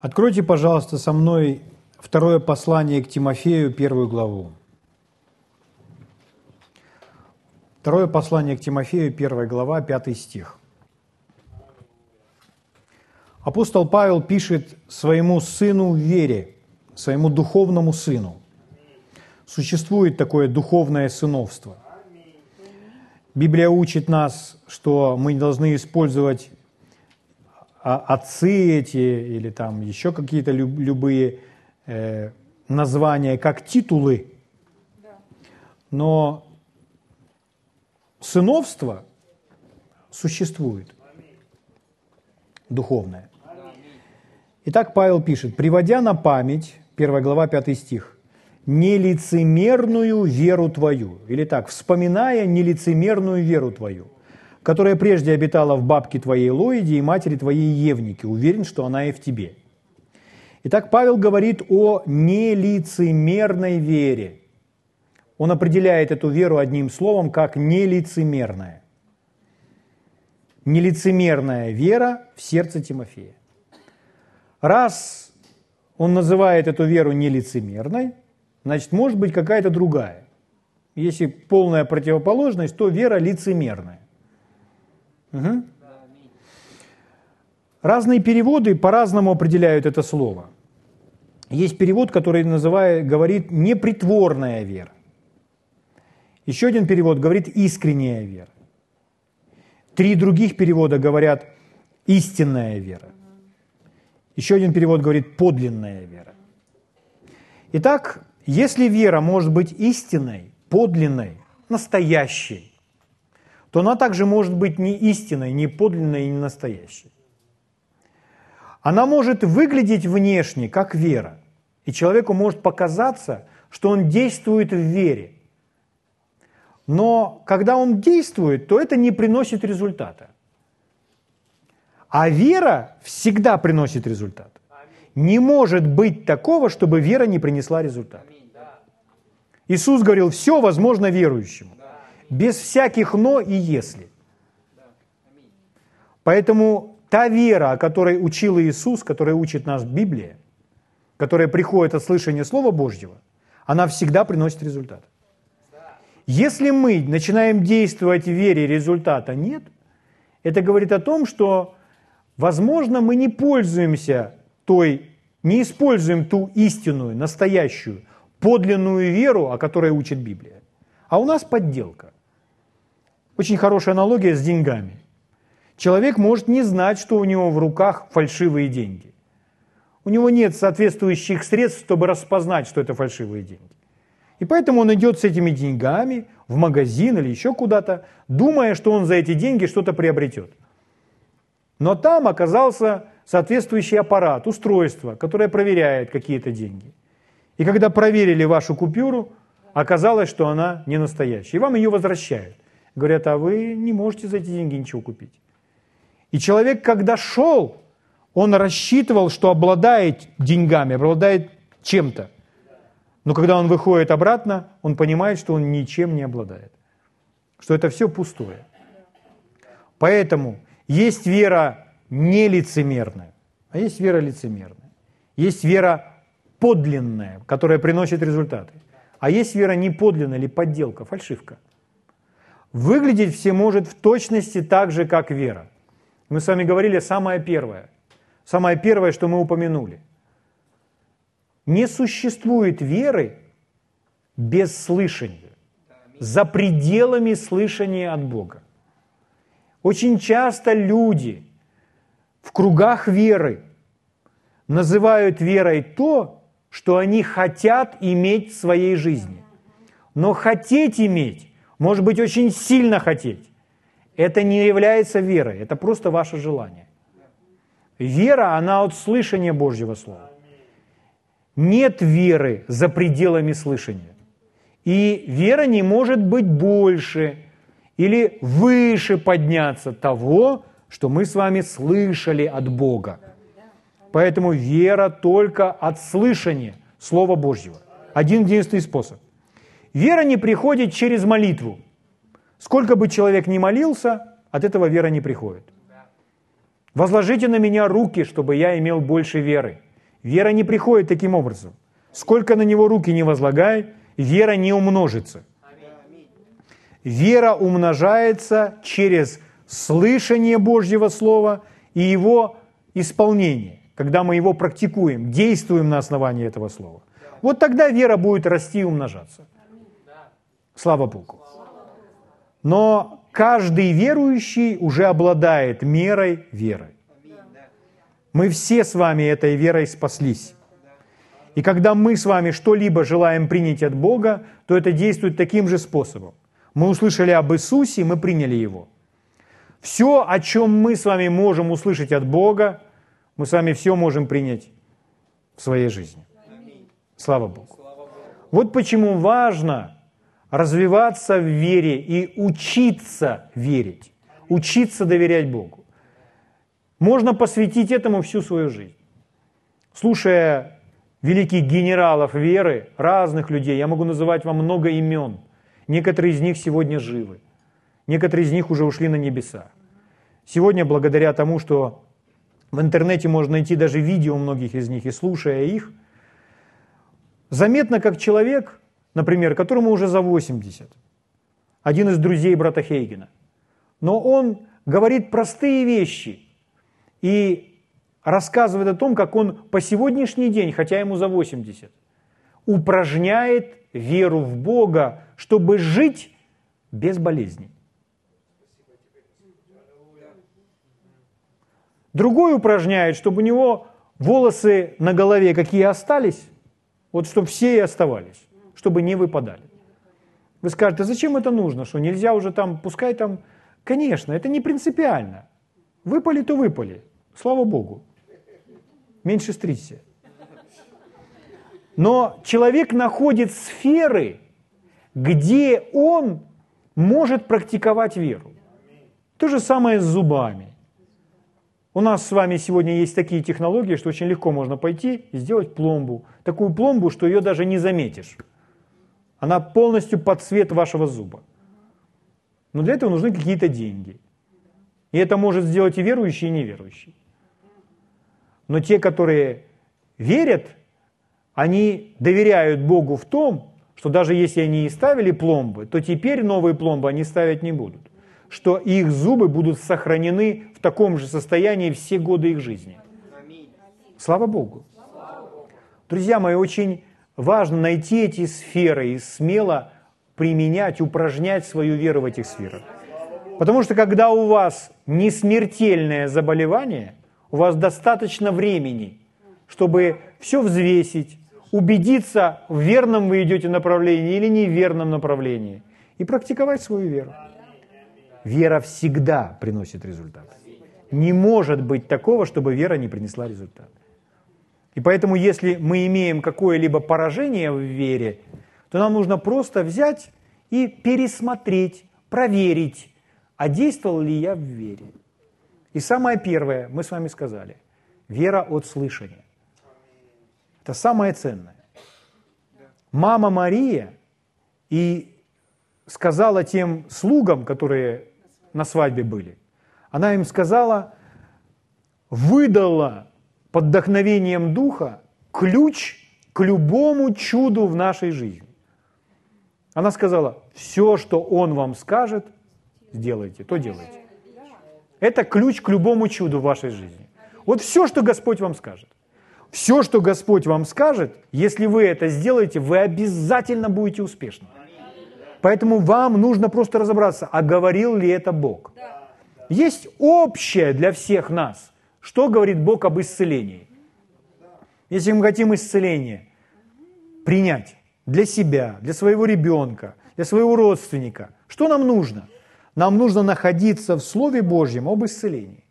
Откройте, пожалуйста, со мной второе послание к Тимофею, первую главу. Второе послание к Тимофею, первая глава, пятый стих. Апостол Павел пишет своему сыну в вере, своему духовному сыну. Существует такое духовное сыновство. Библия учит нас, что мы должны использовать отцы эти или там еще какие-то любые э, названия как титулы. Но сыновство существует духовное. Итак, Павел пишет, приводя на память, 1 глава, 5 стих, нелицемерную веру твою. Или так, вспоминая нелицемерную веру твою – которая прежде обитала в бабке твоей Лоиде и матери твоей Евнике. Уверен, что она и в тебе. Итак, Павел говорит о нелицемерной вере. Он определяет эту веру одним словом, как нелицемерная. Нелицемерная вера в сердце Тимофея. Раз он называет эту веру нелицемерной, значит, может быть какая-то другая. Если полная противоположность, то вера лицемерная. Угу. Разные переводы по-разному определяют это слово. Есть перевод, который называет, говорит непритворная вера. Еще один перевод говорит искренняя вера. Три других перевода говорят истинная вера. Еще один перевод говорит подлинная вера. Итак, если вера может быть истинной, подлинной, настоящей, то она также может быть не истинной, не подлинной и не настоящей. Она может выглядеть внешне, как вера, и человеку может показаться, что он действует в вере. Но когда он действует, то это не приносит результата. А вера всегда приносит результат. Не может быть такого, чтобы вера не принесла результат. Иисус говорил, все возможно верующему без всяких «но» и «если». Поэтому та вера, о которой учил Иисус, которая учит нас Библия, которая приходит от слышания Слова Божьего, она всегда приносит результат. Если мы начинаем действовать в вере, результата нет, это говорит о том, что, возможно, мы не пользуемся той, не используем ту истинную, настоящую, подлинную веру, о которой учит Библия. А у нас подделка. Очень хорошая аналогия с деньгами. Человек может не знать, что у него в руках фальшивые деньги. У него нет соответствующих средств, чтобы распознать, что это фальшивые деньги. И поэтому он идет с этими деньгами в магазин или еще куда-то, думая, что он за эти деньги что-то приобретет. Но там оказался соответствующий аппарат, устройство, которое проверяет какие-то деньги. И когда проверили вашу купюру, оказалось, что она не настоящая. И вам ее возвращают. Говорят, а вы не можете за эти деньги ничего купить. И человек, когда шел, он рассчитывал, что обладает деньгами, обладает чем-то. Но когда он выходит обратно, он понимает, что он ничем не обладает. Что это все пустое. Поэтому есть вера нелицемерная, а есть вера лицемерная. Есть вера подлинная, которая приносит результаты. А есть вера неподлинная или подделка, фальшивка – Выглядеть все может в точности так же, как вера. Мы с вами говорили самое первое. Самое первое, что мы упомянули. Не существует веры без слышания, за пределами слышания от Бога. Очень часто люди в кругах веры называют верой то, что они хотят иметь в своей жизни. Но хотеть иметь может быть, очень сильно хотеть. Это не является верой, это просто ваше желание. Вера, она от слышания Божьего Слова. Нет веры за пределами слышания. И вера не может быть больше или выше подняться того, что мы с вами слышали от Бога. Поэтому вера только от слышания Слова Божьего. Один единственный способ. Вера не приходит через молитву. Сколько бы человек ни молился, от этого вера не приходит. Возложите на меня руки, чтобы я имел больше веры. Вера не приходит таким образом. Сколько на него руки не возлагай, вера не умножится. Вера умножается через слышание Божьего Слова и его исполнение, когда мы его практикуем, действуем на основании этого Слова. Вот тогда вера будет расти и умножаться. Слава Богу. Но каждый верующий уже обладает мерой веры. Мы все с вами этой верой спаслись. И когда мы с вами что-либо желаем принять от Бога, то это действует таким же способом. Мы услышали об Иисусе, мы приняли Его. Все, о чем мы с вами можем услышать от Бога, мы с вами все можем принять в своей жизни. Слава Богу. Вот почему важно развиваться в вере и учиться верить, учиться доверять Богу. Можно посвятить этому всю свою жизнь. Слушая великих генералов веры, разных людей, я могу называть вам много имен. Некоторые из них сегодня живы. Некоторые из них уже ушли на небеса. Сегодня, благодаря тому, что в интернете можно найти даже видео многих из них, и слушая их, заметно, как человек, например, которому уже за 80, один из друзей брата Хейгена, но он говорит простые вещи и рассказывает о том, как он по сегодняшний день, хотя ему за 80, упражняет веру в Бога, чтобы жить без болезней. Другой упражняет, чтобы у него волосы на голове какие остались, вот чтобы все и оставались, чтобы не выпадали. Вы скажете, а зачем это нужно, что нельзя уже там, пускай там... Конечно, это не принципиально. Выпали, то выпали. Слава Богу. Меньше стричься. Но человек находит сферы, где он может практиковать веру. То же самое с зубами. У нас с вами сегодня есть такие технологии, что очень легко можно пойти и сделать пломбу. Такую пломбу, что ее даже не заметишь. Она полностью под цвет вашего зуба. Но для этого нужны какие-то деньги. И это может сделать и верующий, и неверующий. Но те, которые верят, они доверяют Богу в том, что даже если они и ставили пломбы, то теперь новые пломбы они ставить не будут что их зубы будут сохранены в таком же состоянии все годы их жизни. Слава Богу. Друзья мои, очень важно найти эти сферы и смело применять, упражнять свою веру в этих сферах. Потому что когда у вас не смертельное заболевание, у вас достаточно времени, чтобы все взвесить, убедиться, в верном вы идете направлении или неверном направлении, и практиковать свою веру. Вера всегда приносит результат. Не может быть такого, чтобы вера не принесла результат. И поэтому, если мы имеем какое-либо поражение в вере, то нам нужно просто взять и пересмотреть, проверить, а действовал ли я в вере. И самое первое, мы с вами сказали, вера от слышания. Это самое ценное. Мама Мария и сказала тем слугам, которые на свадьбе были, она им сказала, выдала под вдохновением Духа ключ к любому чуду в нашей жизни. Она сказала, все, что Он вам скажет, сделайте, то делайте. Это ключ к любому чуду в вашей жизни. Вот все, что Господь вам скажет. Все, что Господь вам скажет, если вы это сделаете, вы обязательно будете успешны. Поэтому вам нужно просто разобраться, а говорил ли это Бог. Есть общее для всех нас. Что говорит Бог об исцелении? Если мы хотим исцеление принять для себя, для своего ребенка, для своего родственника, что нам нужно? Нам нужно находиться в Слове Божьем об исцелении.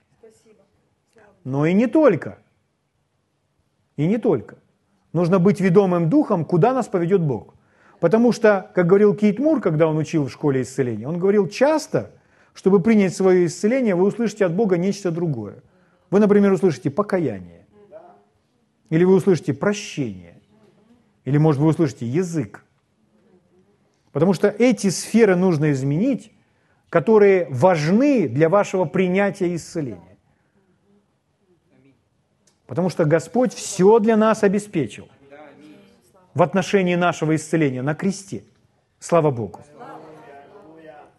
Но и не только. И не только. Нужно быть ведомым духом, куда нас поведет Бог. Потому что, как говорил Кейт Мур, когда он учил в школе исцеления, он говорил, часто, чтобы принять свое исцеление, вы услышите от Бога нечто другое. Вы, например, услышите покаяние. Или вы услышите прощение. Или, может, вы услышите язык. Потому что эти сферы нужно изменить, которые важны для вашего принятия исцеления. Потому что Господь все для нас обеспечил в отношении нашего исцеления на кресте. Слава Богу.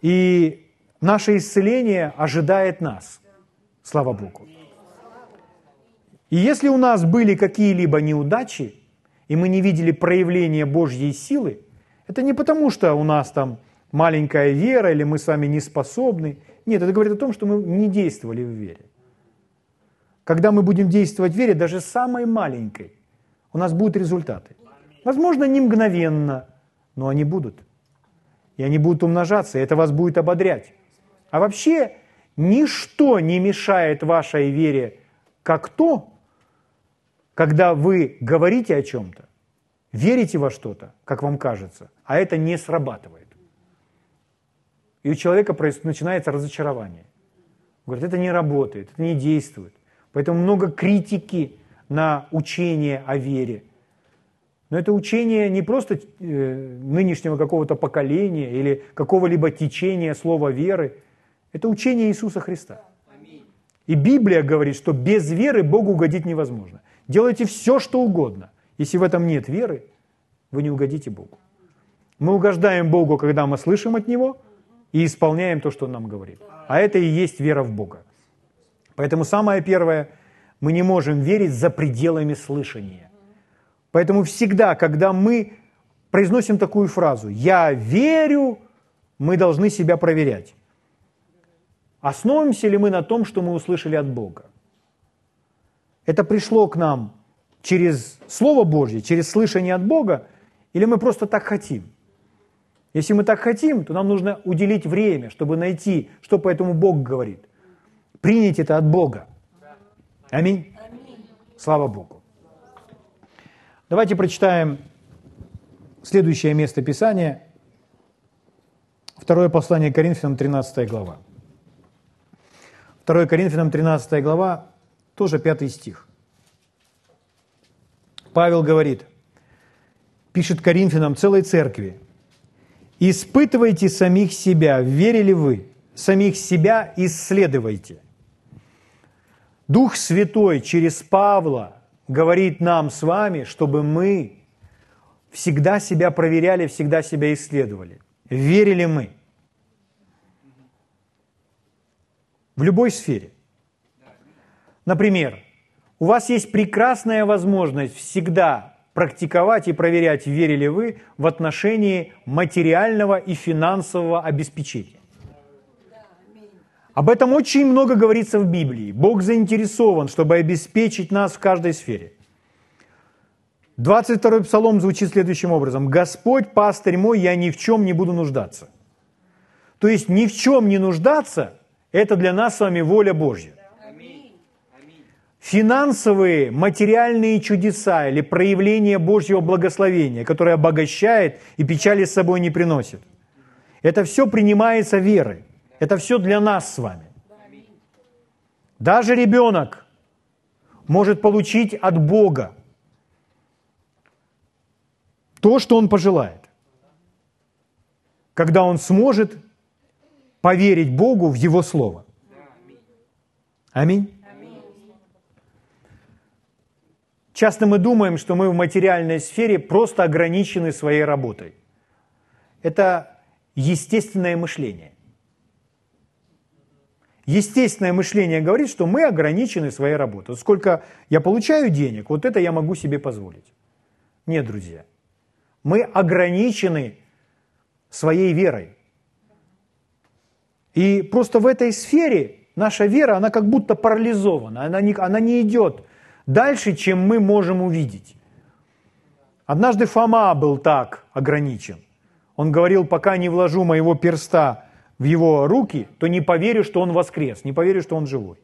И наше исцеление ожидает нас. Слава Богу. И если у нас были какие-либо неудачи, и мы не видели проявления Божьей силы, это не потому, что у нас там маленькая вера или мы с вами не способны. Нет, это говорит о том, что мы не действовали в вере. Когда мы будем действовать в вере, даже самой маленькой, у нас будут результаты. Возможно, не мгновенно, но они будут. И они будут умножаться, и это вас будет ободрять. А вообще, ничто не мешает вашей вере, как то, когда вы говорите о чем-то, верите во что-то, как вам кажется, а это не срабатывает. И у человека начинается разочарование. Говорит, это не работает, это не действует. Поэтому много критики на учение о вере. Но это учение не просто э, нынешнего какого-то поколения или какого-либо течения слова веры. Это учение Иисуса Христа. И Библия говорит, что без веры Богу угодить невозможно. Делайте все, что угодно. Если в этом нет веры, вы не угодите Богу. Мы угождаем Богу, когда мы слышим от Него и исполняем то, что Он нам говорит. А это и есть вера в Бога. Поэтому самое первое, мы не можем верить за пределами слышания. Поэтому всегда, когда мы произносим такую фразу «я верю», мы должны себя проверять. Основываемся ли мы на том, что мы услышали от Бога? Это пришло к нам через Слово Божье, через слышание от Бога, или мы просто так хотим? Если мы так хотим, то нам нужно уделить время, чтобы найти, что по этому Бог говорит. Принять это от Бога. Аминь. Слава Богу. Давайте прочитаем следующее место Писания. Второе послание Коринфянам, 13 глава. 2 Коринфянам, 13 глава, тоже пятый стих. Павел говорит, пишет Коринфянам целой церкви, «Испытывайте самих себя, верили вы, самих себя исследуйте». Дух Святой через Павла говорит нам с вами, чтобы мы всегда себя проверяли, всегда себя исследовали. Верили мы? В любой сфере. Например, у вас есть прекрасная возможность всегда практиковать и проверять, верили вы в отношении материального и финансового обеспечения. Об этом очень много говорится в Библии. Бог заинтересован, чтобы обеспечить нас в каждой сфере. 22-й псалом звучит следующим образом. «Господь, пастырь мой, я ни в чем не буду нуждаться». То есть ни в чем не нуждаться – это для нас с вами воля Божья финансовые, материальные чудеса или проявление Божьего благословения, которое обогащает и печали с собой не приносит. Это все принимается верой. Это все для нас с вами. Даже ребенок может получить от Бога то, что он пожелает, когда он сможет поверить Богу в Его Слово. Аминь. Часто мы думаем, что мы в материальной сфере просто ограничены своей работой. Это естественное мышление. Естественное мышление говорит, что мы ограничены своей работой. Сколько я получаю денег, вот это я могу себе позволить. Нет, друзья. Мы ограничены своей верой. И просто в этой сфере наша вера, она как будто парализована, она не, она не идет дальше, чем мы можем увидеть. Однажды Фома был так ограничен. Он говорил, пока не вложу моего перста в его руки, то не поверю, что он воскрес, не поверю, что он живой.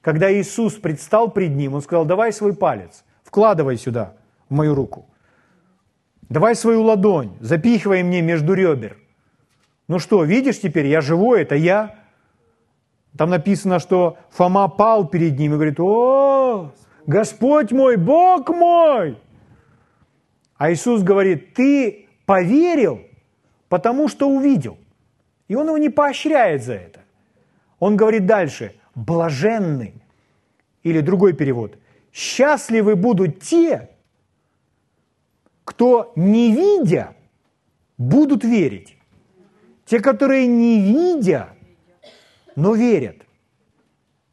Когда Иисус предстал пред ним, он сказал, давай свой палец, вкладывай сюда, в мою руку. Давай свою ладонь, запихивай мне между ребер. Ну что, видишь теперь, я живой, это я. Там написано, что Фома пал перед ним и говорит, о, Господь мой, Бог мой. А Иисус говорит, ты поверил, потому что увидел. И он его не поощряет за это. Он говорит дальше, блаженный, или другой перевод, счастливы будут те, кто, не видя, будут верить. Те, которые не видя, но верят.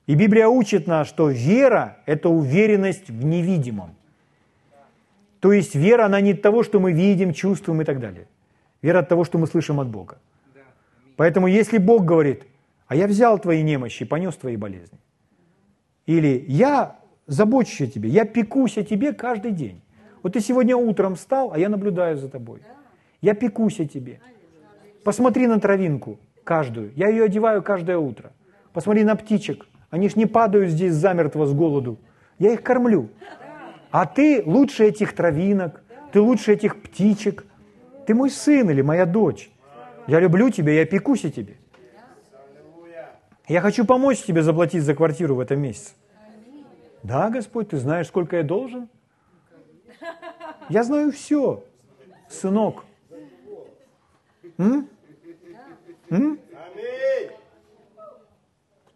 И Библия учит нас, что вера – это уверенность в невидимом. То есть вера, она не от того, что мы видим, чувствуем и так далее. Вера от того, что мы слышим от Бога. Поэтому если Бог говорит, а я взял твои немощи понес твои болезни, или я забочусь о тебе, я пекусь о тебе каждый день. Вот ты сегодня утром встал, а я наблюдаю за тобой. Я пекусь о тебе. Посмотри на травинку каждую. Я ее одеваю каждое утро. Посмотри на птичек. Они ж не падают здесь замертво с голоду. Я их кормлю. А ты лучше этих травинок, ты лучше этих птичек. Ты мой сын или моя дочь. Я люблю тебя, я пекусь о тебе. Я хочу помочь тебе заплатить за квартиру в этом месяце. Да, Господь, ты знаешь, сколько я должен? Я знаю все, сынок. М? М?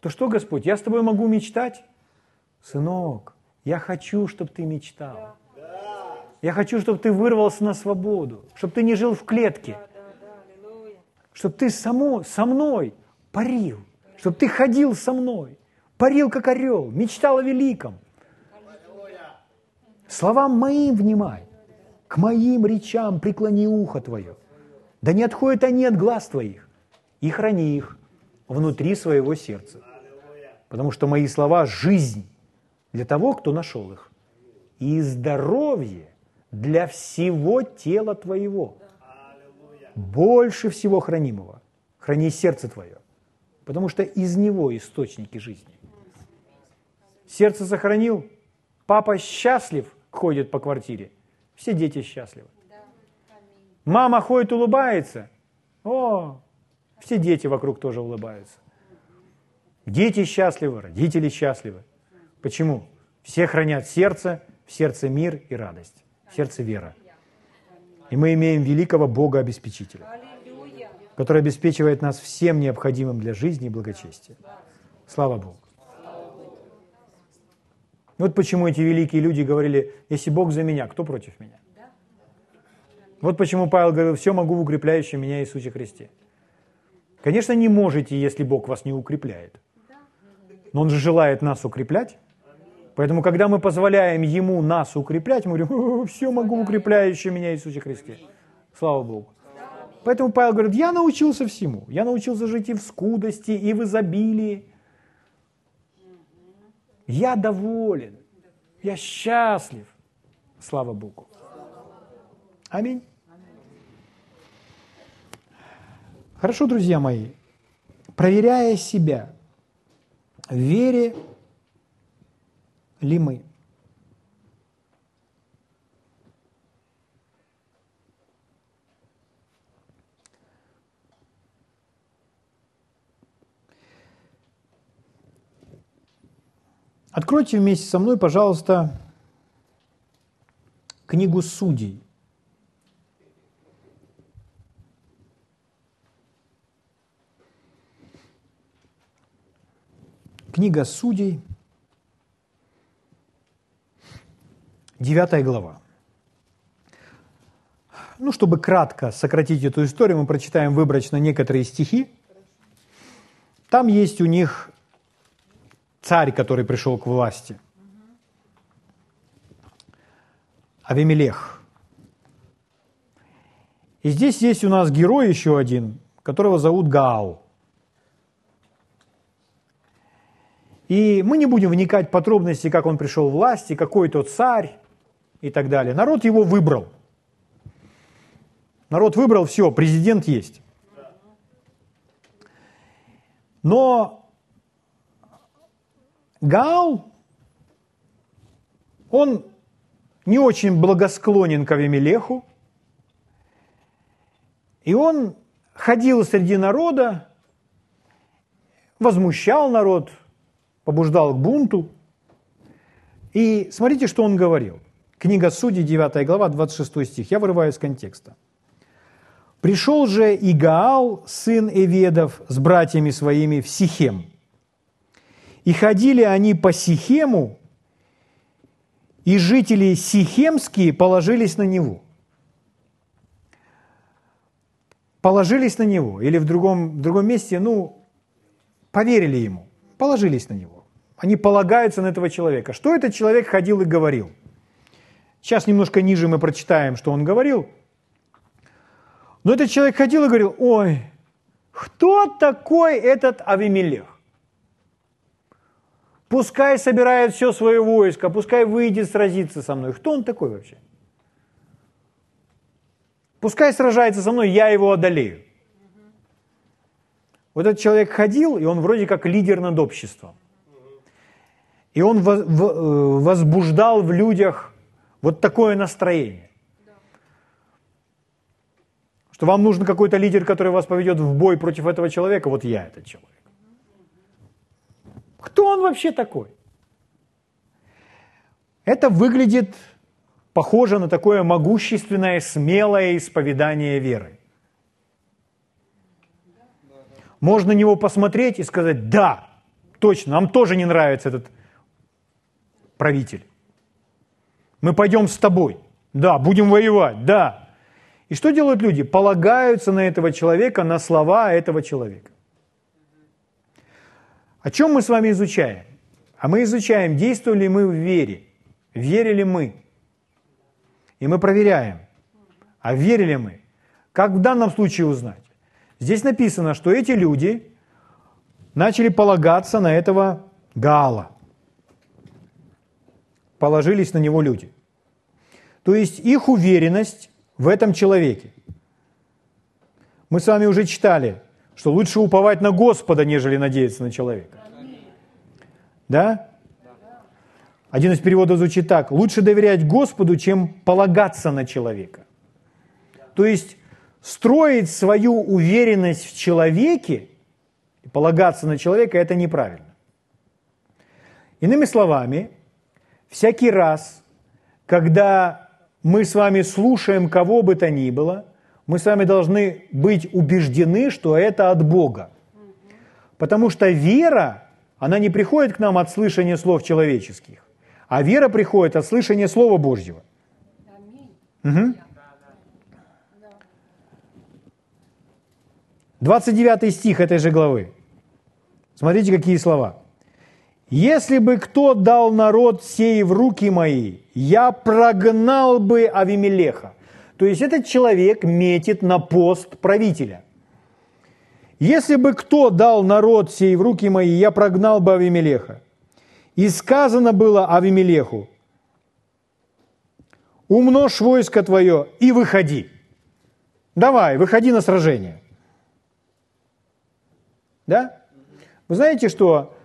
То что, Господь, я с тобой могу мечтать? Сынок, я хочу, чтобы ты мечтал. Я хочу, чтобы ты вырвался на свободу, чтобы ты не жил в клетке, чтобы ты само, со мной парил, чтобы ты ходил со мной, парил как орел, мечтал о великом. Словам моим внимай, к моим речам преклони ухо твое. Да не отходят они от глаз твоих, и храни их внутри своего сердца. Потому что мои слова – жизнь для того, кто нашел их, и здоровье для всего тела твоего. Больше всего хранимого. Храни сердце твое, потому что из него источники жизни. Сердце сохранил, папа счастлив, ходит по квартире, все дети счастливы. Мама ходит, улыбается, о, все дети вокруг тоже улыбаются. Дети счастливы, родители счастливы. Почему? Все хранят сердце, в сердце мир и радость, в сердце вера. И мы имеем великого Бога-обеспечителя, который обеспечивает нас всем необходимым для жизни и благочестия. Слава Богу. Вот почему эти великие люди говорили, если Бог за меня, кто против меня? Вот почему Павел говорил, все могу в укрепляющем меня Иисусе Христе. Конечно, не можете, если Бог вас не укрепляет. Но Он же желает нас укреплять. Поэтому, когда мы позволяем Ему нас укреплять, мы говорим, все могу в укрепляющем меня Иисусе Христе. Слава Богу. Поэтому Павел говорит, я научился всему. Я научился жить и в скудости, и в изобилии. Я доволен. Я счастлив. Слава Богу. Аминь. Хорошо, друзья мои, проверяя себя, вере ли мы? Откройте вместе со мной, пожалуйста, книгу Судей – Книга Судей, 9 глава. Ну, чтобы кратко сократить эту историю, мы прочитаем выборочно некоторые стихи. Там есть у них царь, который пришел к власти. Авимелех. И здесь есть у нас герой еще один, которого зовут Гаал. И мы не будем вникать в подробности, как он пришел в власть, и какой тот царь и так далее. Народ его выбрал. Народ выбрал, все, президент есть. Но Гаал, он не очень благосклонен к Авимелеху, и он ходил среди народа, возмущал народ, побуждал к бунту. И смотрите, что он говорил. Книга Судей, 9 глава, 26 стих. Я вырываю из контекста. «Пришел же Игаал, сын Эведов, с братьями своими в Сихем. И ходили они по Сихему, и жители Сихемские положились на него. Положились на него. Или в другом, в другом месте, ну, поверили ему, положились на него. Они полагаются на этого человека. Что этот человек ходил и говорил? Сейчас немножко ниже мы прочитаем, что он говорил. Но этот человек ходил и говорил, ой, кто такой этот Авимелех? Пускай собирает все свое войско, пускай выйдет сразиться со мной. Кто он такой вообще? Пускай сражается со мной, я его одолею. Вот этот человек ходил, и он вроде как лидер над обществом. И он э, возбуждал в людях вот такое настроение. Что вам нужен какой-то лидер, который вас поведет в бой против этого человека, вот я этот человек. Кто он вообще такой? Это выглядит похоже на такое могущественное, смелое исповедание веры. Можно на него посмотреть и сказать, да, точно, нам тоже не нравится этот правитель. Мы пойдем с тобой. Да, будем воевать, да. И что делают люди? Полагаются на этого человека, на слова этого человека. О чем мы с вами изучаем? А мы изучаем, действовали мы в вере, верили мы. И мы проверяем, а верили мы. Как в данном случае узнать? Здесь написано, что эти люди начали полагаться на этого Гаала. Положились на него люди. То есть их уверенность в этом человеке. Мы с вами уже читали, что лучше уповать на Господа, нежели надеяться на человека. Да? Один из переводов звучит так. Лучше доверять Господу, чем полагаться на человека. То есть строить свою уверенность в человеке и полагаться на человека – это неправильно. Иными словами, всякий раз, когда мы с вами слушаем кого бы то ни было, мы с вами должны быть убеждены, что это от Бога. Потому что вера, она не приходит к нам от слышания слов человеческих, а вера приходит от слышания Слова Божьего. Угу. 29 стих этой же главы. Смотрите, какие слова. «Если бы кто дал народ сей в руки мои, я прогнал бы Авимелеха». То есть этот человек метит на пост правителя. «Если бы кто дал народ сей в руки мои, я прогнал бы Авимелеха». И сказано было Авимелеху, «Умножь войско твое и выходи». Давай, выходи на сражение. Да? Вы знаете, что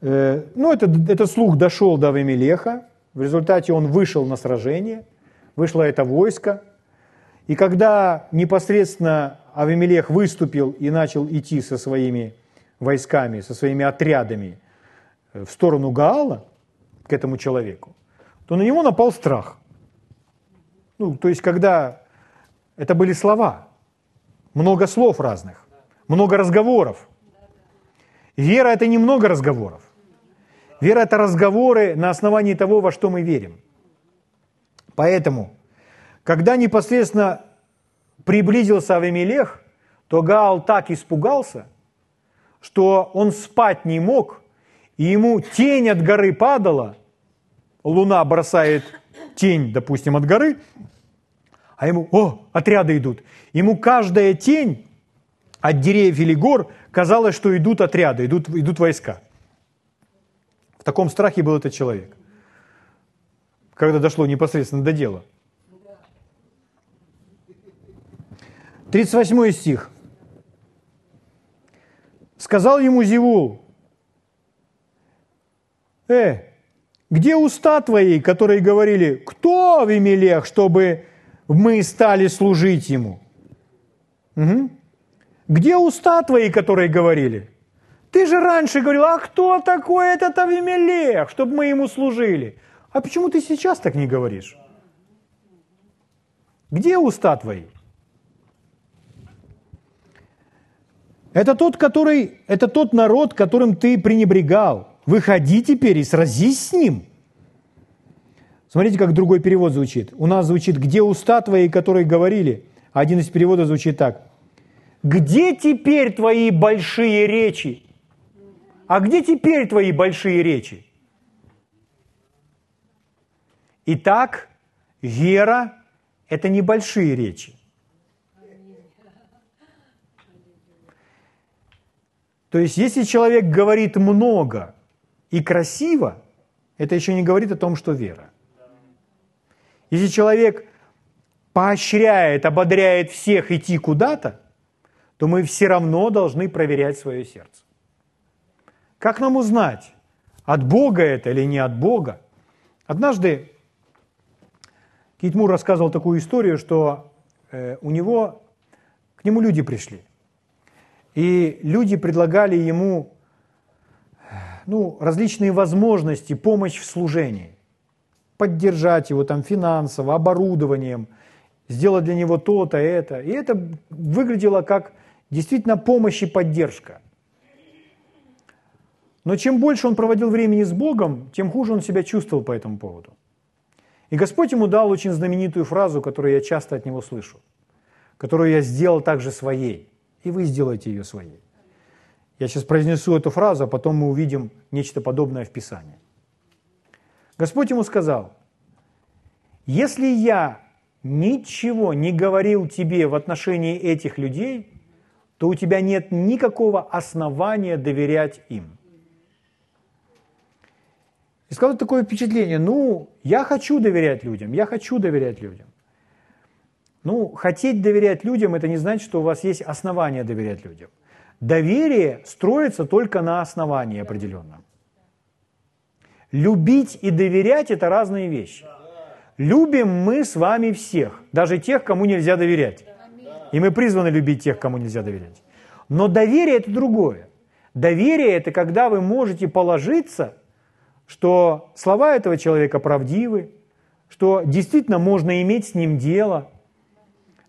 э, ну, это, этот слух дошел до Авимелеха, в результате он вышел на сражение, вышло это войско, и когда непосредственно Авимелех выступил и начал идти со своими войсками, со своими отрядами э, в сторону Гаала, к этому человеку, то на него напал страх. Ну, то есть, когда это были слова, много слов разных, много разговоров, Вера – это не много разговоров. Вера – это разговоры на основании того, во что мы верим. Поэтому, когда непосредственно приблизился Авимелех, то Гаал так испугался, что он спать не мог, и ему тень от горы падала, луна бросает тень, допустим, от горы, а ему, о, отряды идут. Ему каждая тень от деревьев или гор казалось, что идут отряды, идут, идут войска. В таком страхе был этот человек, когда дошло непосредственно до дела. 38 стих. Сказал ему Зевул, «Э, где уста твои, которые говорили, кто Авимелех, чтобы мы стали служить ему?» угу. Где уста твои, которые говорили? Ты же раньше говорил, а кто такой этот Авимелех, чтобы мы ему служили? А почему ты сейчас так не говоришь? Где уста твои? Это тот, который, это тот народ, которым ты пренебрегал. Выходи теперь и сразись с ним. Смотрите, как другой перевод звучит. У нас звучит «Где уста твои, которые говорили?» А один из переводов звучит так. «Где теперь твои большие речи?» А где теперь твои большие речи? Итак, вера – это небольшие речи. То есть, если человек говорит много и красиво, это еще не говорит о том, что вера. Если человек поощряет, ободряет всех идти куда-то, то мы все равно должны проверять свое сердце. Как нам узнать, от Бога это или не от Бога? Однажды Китмур рассказывал такую историю, что э, у него, к нему люди пришли. И люди предлагали ему ну, различные возможности, помощь в служении. Поддержать его там финансово, оборудованием, сделать для него то-то, это. И это выглядело как действительно помощь и поддержка. Но чем больше он проводил времени с Богом, тем хуже он себя чувствовал по этому поводу. И Господь ему дал очень знаменитую фразу, которую я часто от него слышу, которую я сделал также своей, и вы сделаете ее своей. Я сейчас произнесу эту фразу, а потом мы увидим нечто подобное в Писании. Господь ему сказал, если я ничего не говорил тебе в отношении этих людей, то у тебя нет никакого основания доверять им. И сказал такое впечатление, ну, я хочу доверять людям, я хочу доверять людям. Ну, хотеть доверять людям, это не значит, что у вас есть основания доверять людям. Доверие строится только на основании определенном. Любить и доверять – это разные вещи. Любим мы с вами всех, даже тех, кому нельзя доверять. И мы призваны любить тех, кому нельзя доверять. Но доверие – это другое. Доверие – это когда вы можете положиться что слова этого человека правдивы, что действительно можно иметь с ним дело.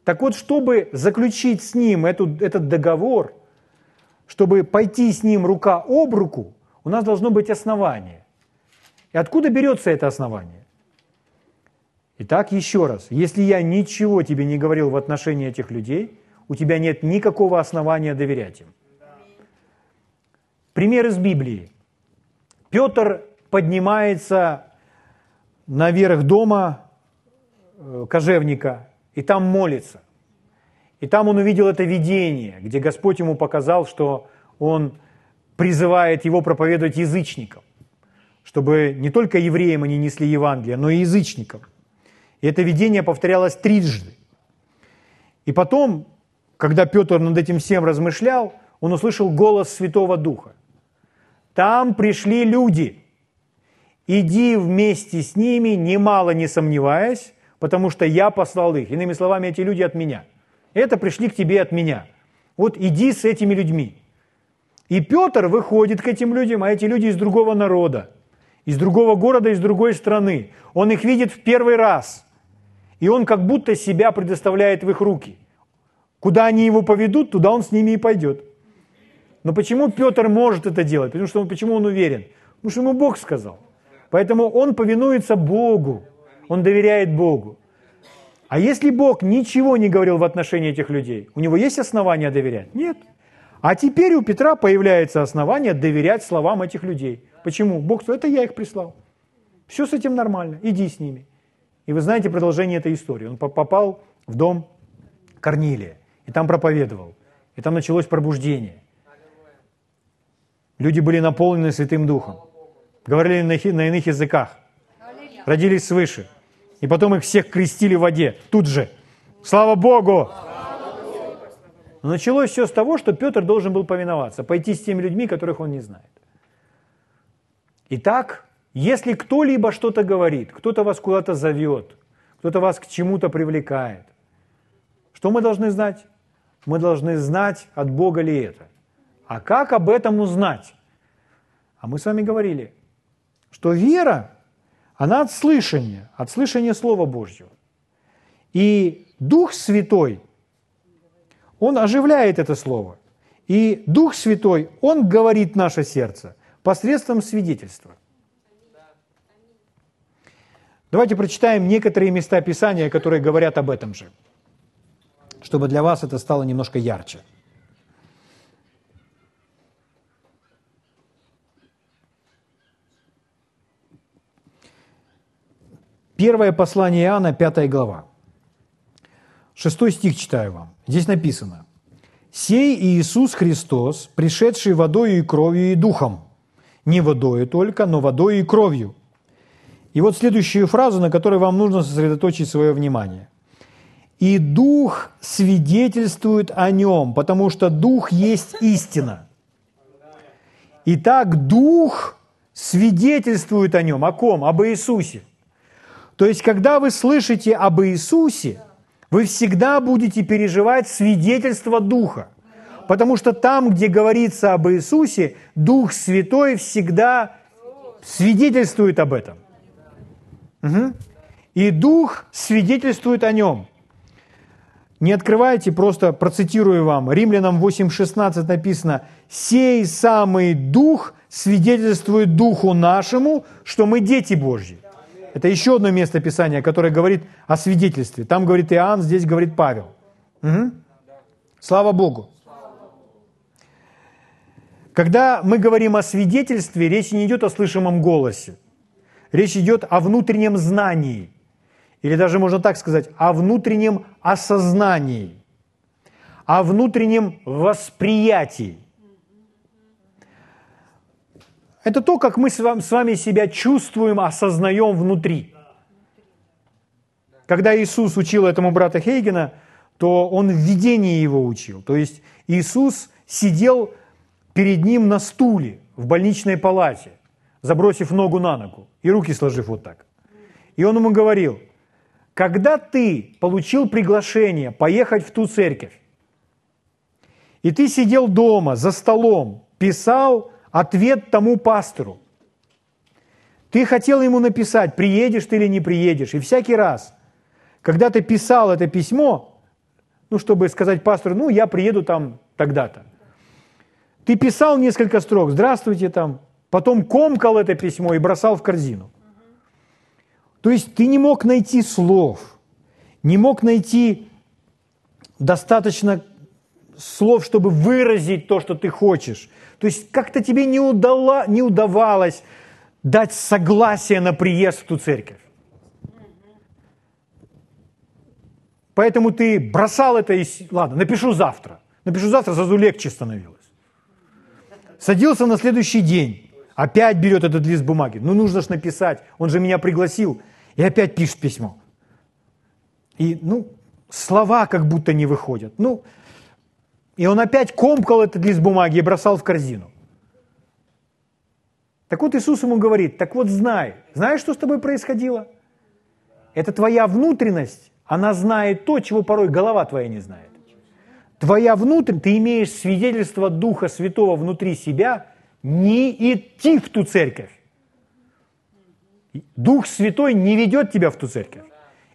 Так вот, чтобы заключить с ним эту, этот договор, чтобы пойти с ним рука об руку, у нас должно быть основание. И откуда берется это основание? Итак, еще раз, если я ничего тебе не говорил в отношении этих людей, у тебя нет никакого основания доверять им. Пример из Библии. Петр поднимается наверх дома э, кожевника и там молится. И там он увидел это видение, где Господь ему показал, что он призывает его проповедовать язычникам, чтобы не только евреям они несли Евангелие, но и язычникам. И это видение повторялось трижды. И потом, когда Петр над этим всем размышлял, он услышал голос Святого Духа. Там пришли люди – иди вместе с ними, немало не сомневаясь, потому что я послал их. Иными словами, эти люди от меня. Это пришли к тебе от меня. Вот иди с этими людьми. И Петр выходит к этим людям, а эти люди из другого народа, из другого города, из другой страны. Он их видит в первый раз. И он как будто себя предоставляет в их руки. Куда они его поведут, туда он с ними и пойдет. Но почему Петр может это делать? Потому что он, почему он уверен? Потому что ему Бог сказал – Поэтому он повинуется Богу, он доверяет Богу. А если Бог ничего не говорил в отношении этих людей, у него есть основания доверять? Нет. А теперь у Петра появляется основание доверять словам этих людей. Почему? Бог сказал, это я их прислал. Все с этим нормально, иди с ними. И вы знаете продолжение этой истории. Он попал в дом Корнилия, и там проповедовал. И там началось пробуждение. Люди были наполнены Святым Духом говорили на, иных языках, родились свыше. И потом их всех крестили в воде, тут же. Слава Богу! Но началось все с того, что Петр должен был повиноваться, пойти с теми людьми, которых он не знает. Итак, если кто-либо что-то говорит, кто-то вас куда-то зовет, кто-то вас к чему-то привлекает, что мы должны знать? Мы должны знать, от Бога ли это. А как об этом узнать? А мы с вами говорили, что вера, она от слышания, от слышания Слова Божьего. И Дух Святой, Он оживляет это Слово. И Дух Святой, Он говорит наше сердце посредством свидетельства. Давайте прочитаем некоторые места Писания, которые говорят об этом же, чтобы для вас это стало немножко ярче. Первое послание Иоанна, пятая глава. Шестой стих читаю вам. Здесь написано. «Сей Иисус Христос, пришедший водою и кровью и духом, не водою только, но водою и кровью». И вот следующую фразу, на которой вам нужно сосредоточить свое внимание. «И Дух свидетельствует о Нем, потому что Дух есть истина». Итак, Дух свидетельствует о Нем. О ком? Об Иисусе. То есть, когда вы слышите об Иисусе, вы всегда будете переживать свидетельство Духа. Потому что там, где говорится об Иисусе, Дух Святой всегда свидетельствует об этом. Угу. И Дух свидетельствует о нем. Не открывайте, просто процитирую вам. Римлянам 8.16 написано, «Сей самый Дух свидетельствует Духу нашему, что мы дети Божьи». Это еще одно место Писания, которое говорит о свидетельстве. Там говорит Иоанн, здесь говорит Павел. Угу. Слава Богу. Когда мы говорим о свидетельстве, речь не идет о слышимом голосе. Речь идет о внутреннем знании. Или даже можно так сказать, о внутреннем осознании. О внутреннем восприятии. Это то, как мы с вами себя чувствуем, осознаем внутри. Когда Иисус учил этому брата Хейгена, то он в видении его учил. То есть Иисус сидел перед ним на стуле в больничной палате, забросив ногу на ногу и руки сложив вот так. И он ему говорил, когда ты получил приглашение поехать в ту церковь, и ты сидел дома за столом, писал ответ тому пастору. Ты хотел ему написать, приедешь ты или не приедешь. И всякий раз, когда ты писал это письмо, ну, чтобы сказать пастору, ну, я приеду там тогда-то. Ты писал несколько строк, здравствуйте там, потом комкал это письмо и бросал в корзину. То есть ты не мог найти слов, не мог найти достаточно слов, чтобы выразить то, что ты хочешь. То есть как-то тебе не, удала, не удавалось дать согласие на приезд в ту церковь. Поэтому ты бросал это и... Ладно, напишу завтра. Напишу завтра, сразу легче становилось. Садился на следующий день. Опять берет этот лист бумаги. Ну, нужно же написать. Он же меня пригласил. И опять пишет письмо. И, ну, слова как будто не выходят. Ну, и он опять комкал этот лист бумаги и бросал в корзину. Так вот Иисус ему говорит, так вот знай, знаешь, что с тобой происходило? Это твоя внутренность, она знает то, чего порой голова твоя не знает. Твоя внутренность, ты имеешь свидетельство Духа Святого внутри себя не идти в ту церковь. Дух Святой не ведет тебя в ту церковь.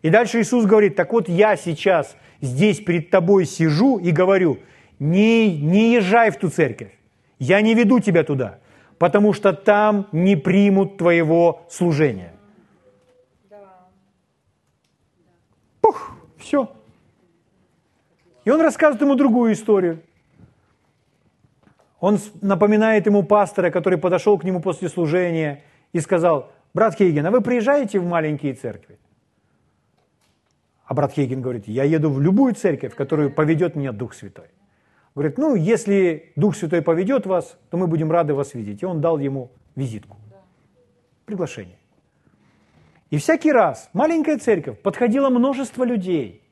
И дальше Иисус говорит, так вот я сейчас здесь перед тобой сижу и говорю – не, не езжай в ту церковь. Я не веду тебя туда, потому что там не примут твоего служения. Пух, все. И он рассказывает ему другую историю. Он напоминает ему пастора, который подошел к нему после служения и сказал, брат Хейген, а вы приезжаете в маленькие церкви? А брат Хейген говорит, я еду в любую церковь, которую поведет меня Дух Святой. Говорит, ну, если Дух Святой поведет вас, то мы будем рады вас видеть. И он дал ему визитку, приглашение. И всякий раз маленькая церковь, подходило множество людей,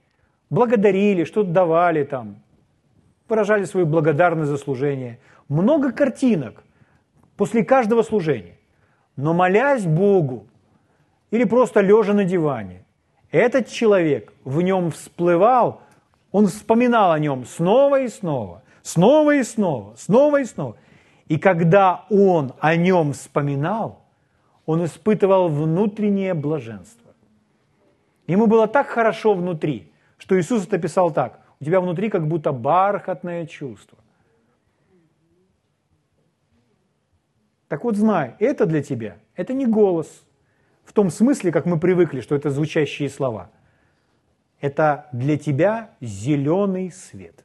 благодарили, что-то давали там, выражали свою благодарность за служение. Много картинок после каждого служения. Но молясь Богу или просто лежа на диване, этот человек в нем всплывал он вспоминал о нем снова и снова, снова и снова, снова и снова. И когда он о нем вспоминал, он испытывал внутреннее блаженство. Ему было так хорошо внутри, что Иисус это писал так. У тебя внутри как будто бархатное чувство. Так вот знай, это для тебя, это не голос, в том смысле, как мы привыкли, что это звучащие слова. Это для тебя зеленый свет.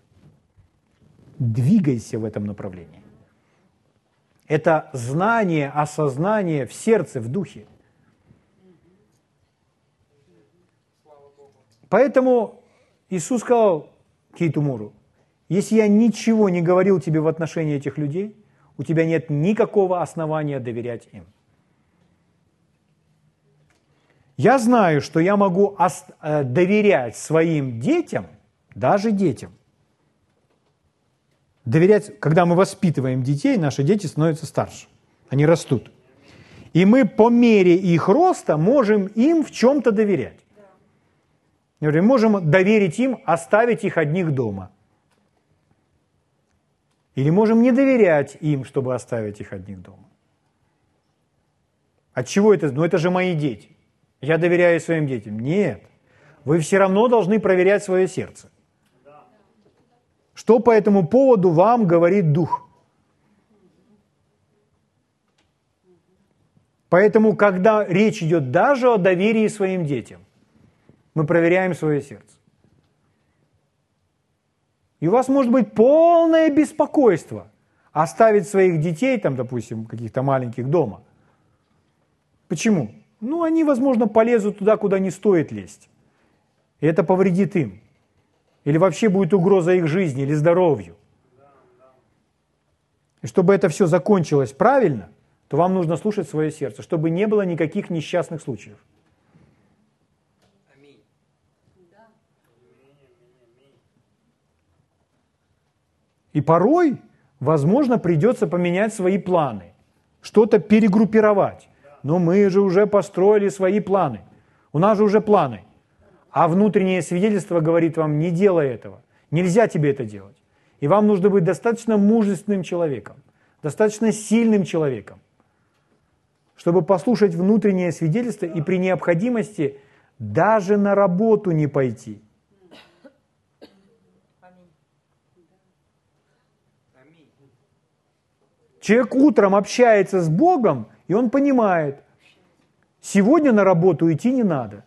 Двигайся в этом направлении. Это знание, осознание в сердце, в духе. Поэтому Иисус сказал Кейтумуру, если я ничего не говорил тебе в отношении этих людей, у тебя нет никакого основания доверять им. Я знаю, что я могу э, доверять своим детям, даже детям. Доверять, когда мы воспитываем детей, наши дети становятся старше, они растут. И мы по мере их роста можем им в чем-то доверять. Мы можем доверить им, оставить их одних дома. Или можем не доверять им, чтобы оставить их одних дома. От чего это? Ну это же мои дети. Я доверяю своим детям. Нет. Вы все равно должны проверять свое сердце. Что по этому поводу вам говорит Дух? Поэтому, когда речь идет даже о доверии своим детям, мы проверяем свое сердце. И у вас может быть полное беспокойство оставить своих детей, там, допустим, каких-то маленьких дома. Почему? Ну, они, возможно, полезут туда, куда не стоит лезть. И это повредит им. Или вообще будет угроза их жизни или здоровью. И чтобы это все закончилось правильно, то вам нужно слушать свое сердце, чтобы не было никаких несчастных случаев. И порой, возможно, придется поменять свои планы, что-то перегруппировать. Но мы же уже построили свои планы. У нас же уже планы. А внутреннее свидетельство говорит вам, не делай этого. Нельзя тебе это делать. И вам нужно быть достаточно мужественным человеком, достаточно сильным человеком, чтобы послушать внутреннее свидетельство и при необходимости даже на работу не пойти – Человек утром общается с Богом, и он понимает, сегодня на работу идти не надо.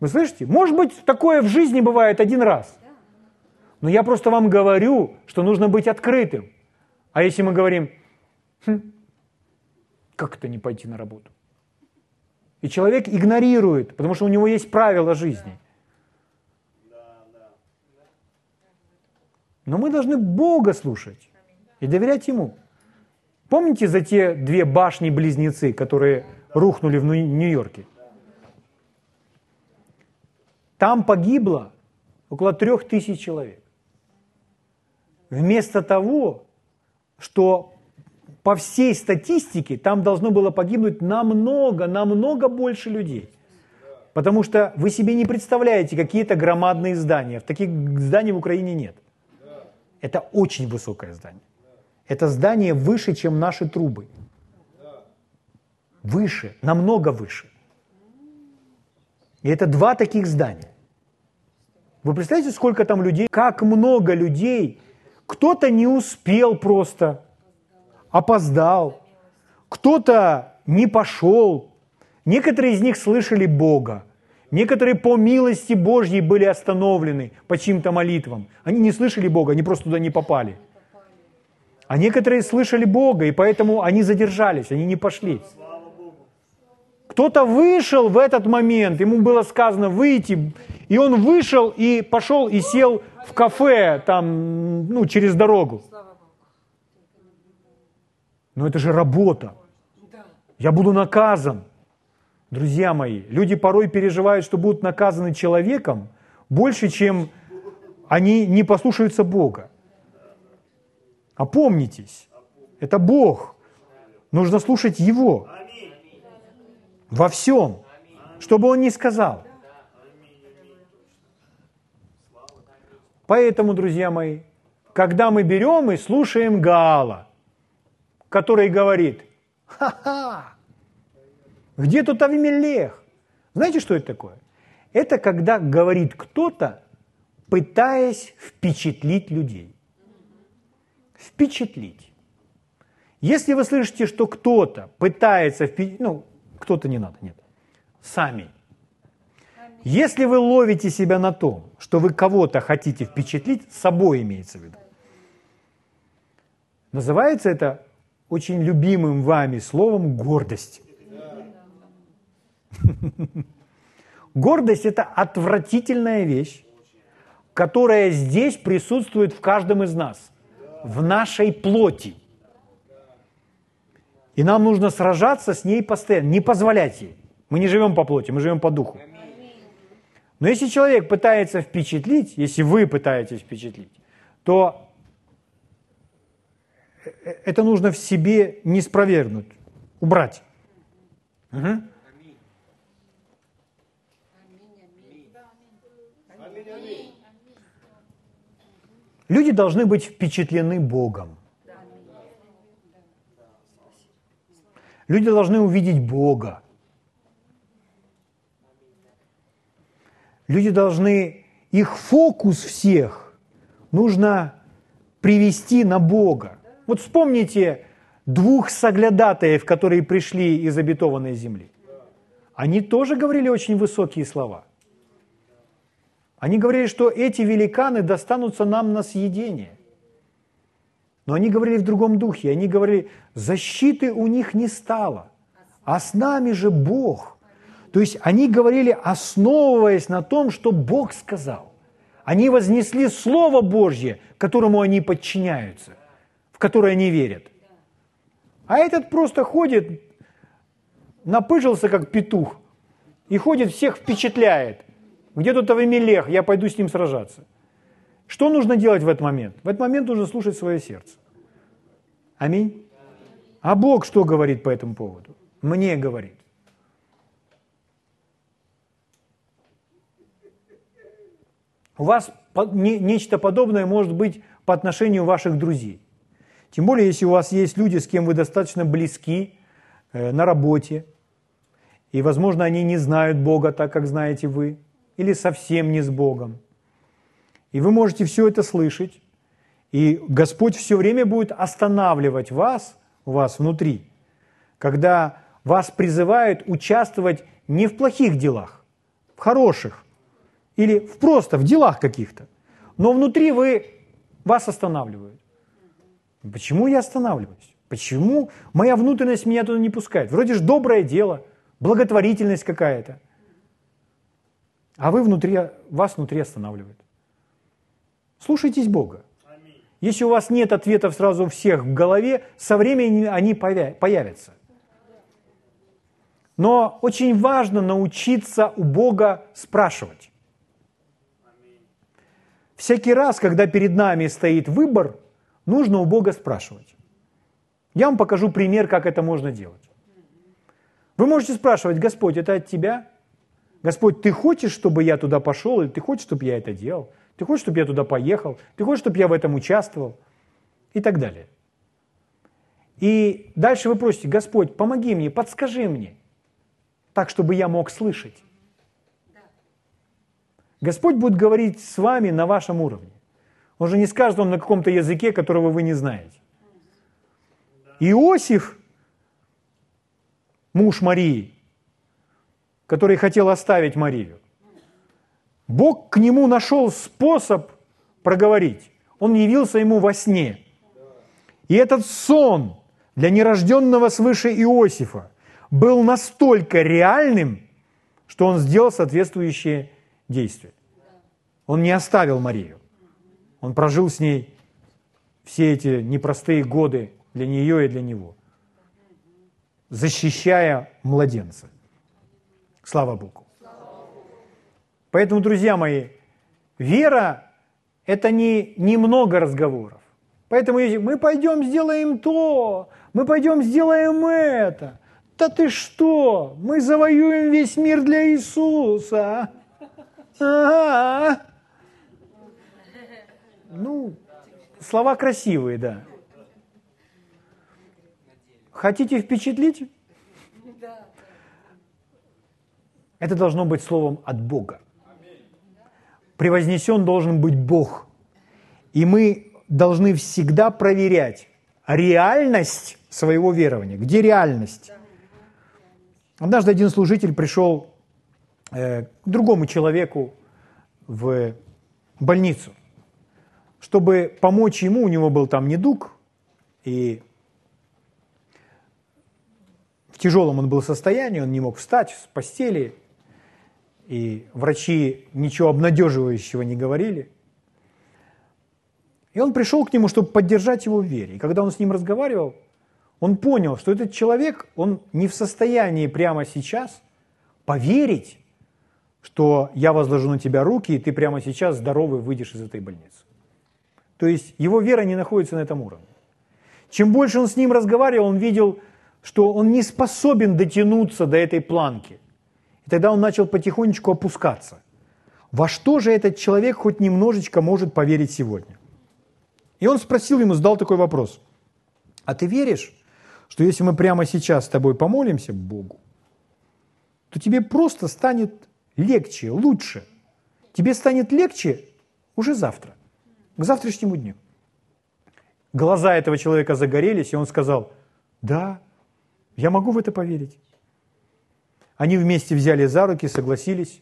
Вы слышите? Может быть, такое в жизни бывает один раз. Но я просто вам говорю, что нужно быть открытым. А если мы говорим, хм, как это не пойти на работу? И человек игнорирует, потому что у него есть правила жизни – Но мы должны Бога слушать и доверять Ему. Помните за те две башни-близнецы, которые рухнули в Нью-Йорке? Там погибло около трех тысяч человек. Вместо того, что по всей статистике там должно было погибнуть намного, намного больше людей. Потому что вы себе не представляете какие-то громадные здания. Таких зданий в Украине нет – это очень высокое здание. Это здание выше, чем наши трубы. Выше, намного выше. И это два таких здания. Вы представляете, сколько там людей? Как много людей. Кто-то не успел просто, опоздал. Кто-то не пошел. Некоторые из них слышали Бога. Некоторые по милости Божьей были остановлены по чьим-то молитвам. Они не слышали Бога, они просто туда не попали. А некоторые слышали Бога, и поэтому они задержались, они не пошли. Кто-то вышел в этот момент, ему было сказано выйти, и он вышел и пошел и сел в кафе там, ну, через дорогу. Но это же работа. Я буду наказан. Друзья мои, люди порой переживают, что будут наказаны человеком больше, чем они не послушаются Бога. Опомнитесь, это Бог. Нужно слушать Его во всем, чтобы Он не сказал. Поэтому, друзья мои, когда мы берем и слушаем Гаала, который говорит, ха-ха, где тут Авимелех? Знаете, что это такое? Это когда говорит кто-то, пытаясь впечатлить людей. Впечатлить. Если вы слышите, что кто-то пытается, ну, кто-то не надо, нет, сами. Если вы ловите себя на том, что вы кого-то хотите впечатлить, с собой имеется в виду, называется это очень любимым вами словом гордость. Гордость – это отвратительная вещь, которая здесь присутствует в каждом из нас, в нашей плоти. И нам нужно сражаться с ней постоянно, не позволять ей. Мы не живем по плоти, мы живем по духу. Но если человек пытается впечатлить, если вы пытаетесь впечатлить, то это нужно в себе не спровергнуть, убрать. Угу. Люди должны быть впечатлены Богом. Люди должны увидеть Бога. Люди должны, их фокус всех нужно привести на Бога. Вот вспомните двух соглядатаев, которые пришли из обетованной земли. Они тоже говорили очень высокие слова. Они говорили, что эти великаны достанутся нам на съедение. Но они говорили в другом духе. Они говорили, защиты у них не стало, а с нами же Бог. То есть они говорили, основываясь на том, что Бог сказал. Они вознесли Слово Божье, которому они подчиняются, в которое они верят. А этот просто ходит, напыжился, как петух, и ходит, всех впечатляет – где тут Авимелех? Я пойду с ним сражаться. Что нужно делать в этот момент? В этот момент нужно слушать свое сердце. Аминь. А Бог что говорит по этому поводу? Мне говорит. У вас нечто подобное может быть по отношению ваших друзей. Тем более, если у вас есть люди, с кем вы достаточно близки э, на работе, и, возможно, они не знают Бога так, как знаете вы – или совсем не с Богом. И вы можете все это слышать, и Господь все время будет останавливать вас, у вас внутри, когда вас призывают участвовать не в плохих делах, в хороших, или в просто в делах каких-то, но внутри вы, вас останавливают. Почему я останавливаюсь? Почему моя внутренность меня туда не пускает? Вроде же доброе дело, благотворительность какая-то – а вы внутри, вас внутри останавливает. Слушайтесь Бога. Если у вас нет ответов сразу всех в голове, со временем они появятся. Но очень важно научиться у Бога спрашивать. Всякий раз, когда перед нами стоит выбор, нужно у Бога спрашивать. Я вам покажу пример, как это можно делать. Вы можете спрашивать, Господь, это от Тебя? Господь, ты хочешь, чтобы я туда пошел, или ты хочешь, чтобы я это делал? Ты хочешь, чтобы я туда поехал? Ты хочешь, чтобы я в этом участвовал? И так далее. И дальше вы просите, Господь, помоги мне, подскажи мне, так, чтобы я мог слышать. Господь будет говорить с вами на вашем уровне. Он же не скажет вам на каком-то языке, которого вы не знаете. Иосиф, муж Марии, который хотел оставить Марию. Бог к нему нашел способ проговорить. Он явился ему во сне. И этот сон для нерожденного свыше Иосифа был настолько реальным, что он сделал соответствующие действия. Он не оставил Марию. Он прожил с ней все эти непростые годы для нее и для него, защищая младенца. Слава Богу. Поэтому, друзья мои, вера – это не немного разговоров. Поэтому мы пойдем сделаем то, мы пойдем сделаем это. Да ты что? Мы завоюем весь мир для Иисуса. Ага. Ну, слова красивые, да. Хотите впечатлить? Это должно быть словом от Бога. Превознесен должен быть Бог. И мы должны всегда проверять, реальность своего верования. Где реальность? Однажды один служитель пришел э, к другому человеку в больницу, чтобы помочь ему, у него был там недуг, и в тяжелом он был состоянии, он не мог встать с постели, и врачи ничего обнадеживающего не говорили. И он пришел к нему, чтобы поддержать его в вере. И когда он с ним разговаривал, он понял, что этот человек, он не в состоянии прямо сейчас поверить, что я возложу на тебя руки, и ты прямо сейчас здоровый выйдешь из этой больницы. То есть его вера не находится на этом уровне. Чем больше он с ним разговаривал, он видел, что он не способен дотянуться до этой планки. Тогда он начал потихонечку опускаться. Во что же этот человек хоть немножечко может поверить сегодня? И он спросил ему, задал такой вопрос. А ты веришь, что если мы прямо сейчас с тобой помолимся Богу, то тебе просто станет легче, лучше. Тебе станет легче уже завтра, к завтрашнему дню. Глаза этого человека загорелись, и он сказал, да, я могу в это поверить. Они вместе взяли за руки, согласились,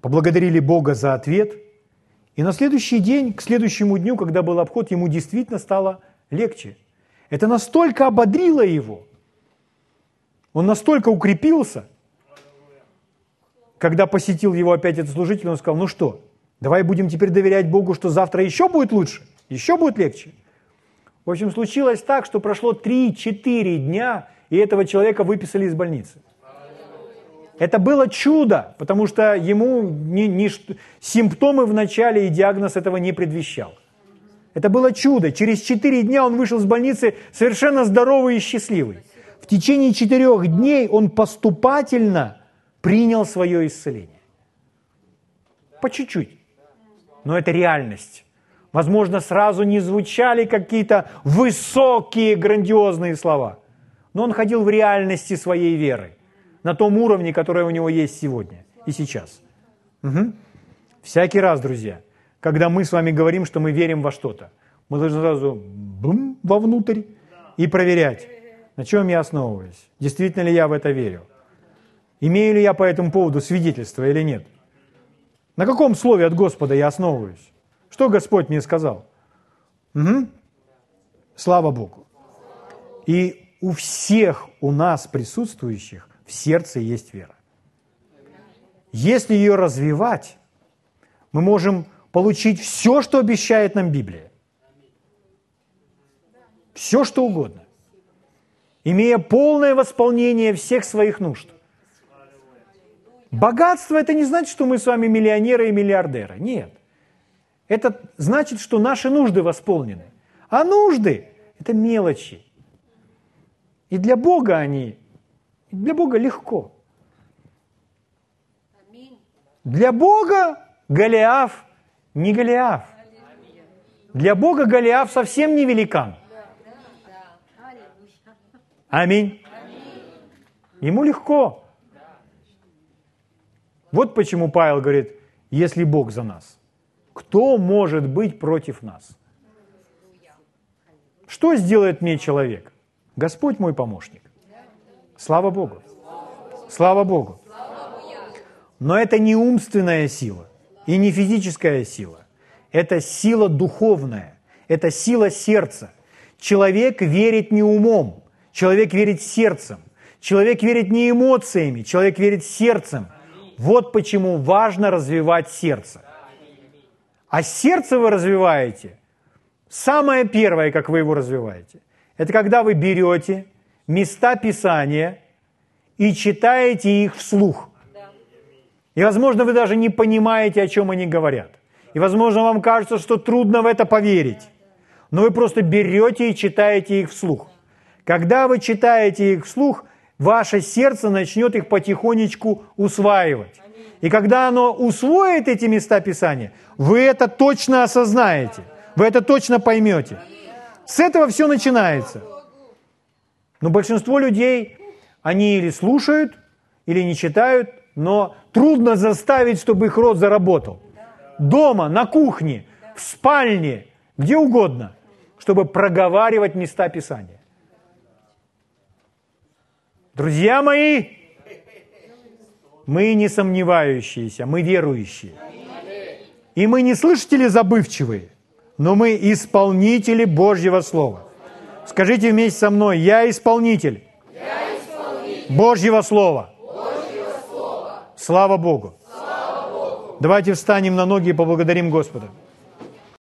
поблагодарили Бога за ответ. И на следующий день, к следующему дню, когда был обход, ему действительно стало легче. Это настолько ободрило его. Он настолько укрепился, когда посетил его опять этот служитель, он сказал, ну что, давай будем теперь доверять Богу, что завтра еще будет лучше, еще будет легче. В общем, случилось так, что прошло 3-4 дня, и этого человека выписали из больницы. Это было чудо, потому что ему ни, ни, симптомы в начале и диагноз этого не предвещал. Это было чудо. Через четыре дня он вышел из больницы совершенно здоровый и счастливый. В течение четырех дней он поступательно принял свое исцеление. По чуть-чуть. Но это реальность. Возможно, сразу не звучали какие-то высокие, грандиозные слова. Но он ходил в реальности своей веры. На том уровне, который у него есть сегодня и сейчас. Угу. Всякий раз, друзья – когда мы с вами говорим, что мы верим во что-то. Мы должны сразу бум, вовнутрь и проверять, на чем я основываюсь. Действительно ли я в это верю? Имею ли я по этому поводу свидетельство или нет? На каком слове от Господа я основываюсь? Что Господь мне сказал? Угу. Слава Богу. И у всех у нас присутствующих в сердце есть вера. Если ее развивать, мы можем получить все, что обещает нам Библия. Все, что угодно. Имея полное восполнение всех своих нужд. Богатство – это не значит, что мы с вами миллионеры и миллиардеры. Нет. Это значит, что наши нужды восполнены. А нужды – это мелочи. И для Бога они, для Бога легко. Для Бога Голиаф не Голиаф. Для Бога Голиаф совсем не великан. Аминь. Ему легко. Вот почему Павел говорит, если Бог за нас, кто может быть против нас? Что сделает мне человек? Господь мой помощник. Слава Богу. Слава Богу. Но это не умственная сила и не физическая сила. Это сила духовная, это сила сердца. Человек верит не умом, человек верит сердцем. Человек верит не эмоциями, человек верит сердцем. Вот почему важно развивать сердце. А сердце вы развиваете, самое первое, как вы его развиваете, это когда вы берете места Писания и читаете их вслух. И, возможно, вы даже не понимаете, о чем они говорят. И, возможно, вам кажется, что трудно в это поверить. Но вы просто берете и читаете их вслух. Когда вы читаете их вслух, ваше сердце начнет их потихонечку усваивать. И когда оно усвоит эти места Писания, вы это точно осознаете, вы это точно поймете. С этого все начинается. Но большинство людей, они или слушают, или не читают, но трудно заставить, чтобы их рот заработал. Дома, на кухне, в спальне, где угодно. чтобы проговаривать места Писания. Друзья мои, мы не сомневающиеся, мы верующие. И мы не слышатели забывчивые, но мы исполнители Божьего Слова. Скажите вместе со мной, я исполнитель, я исполнитель. Божьего, Слова. Божьего Слова. Слава Богу. Слава Богу. Давайте встанем на ноги и поблагодарим Господа.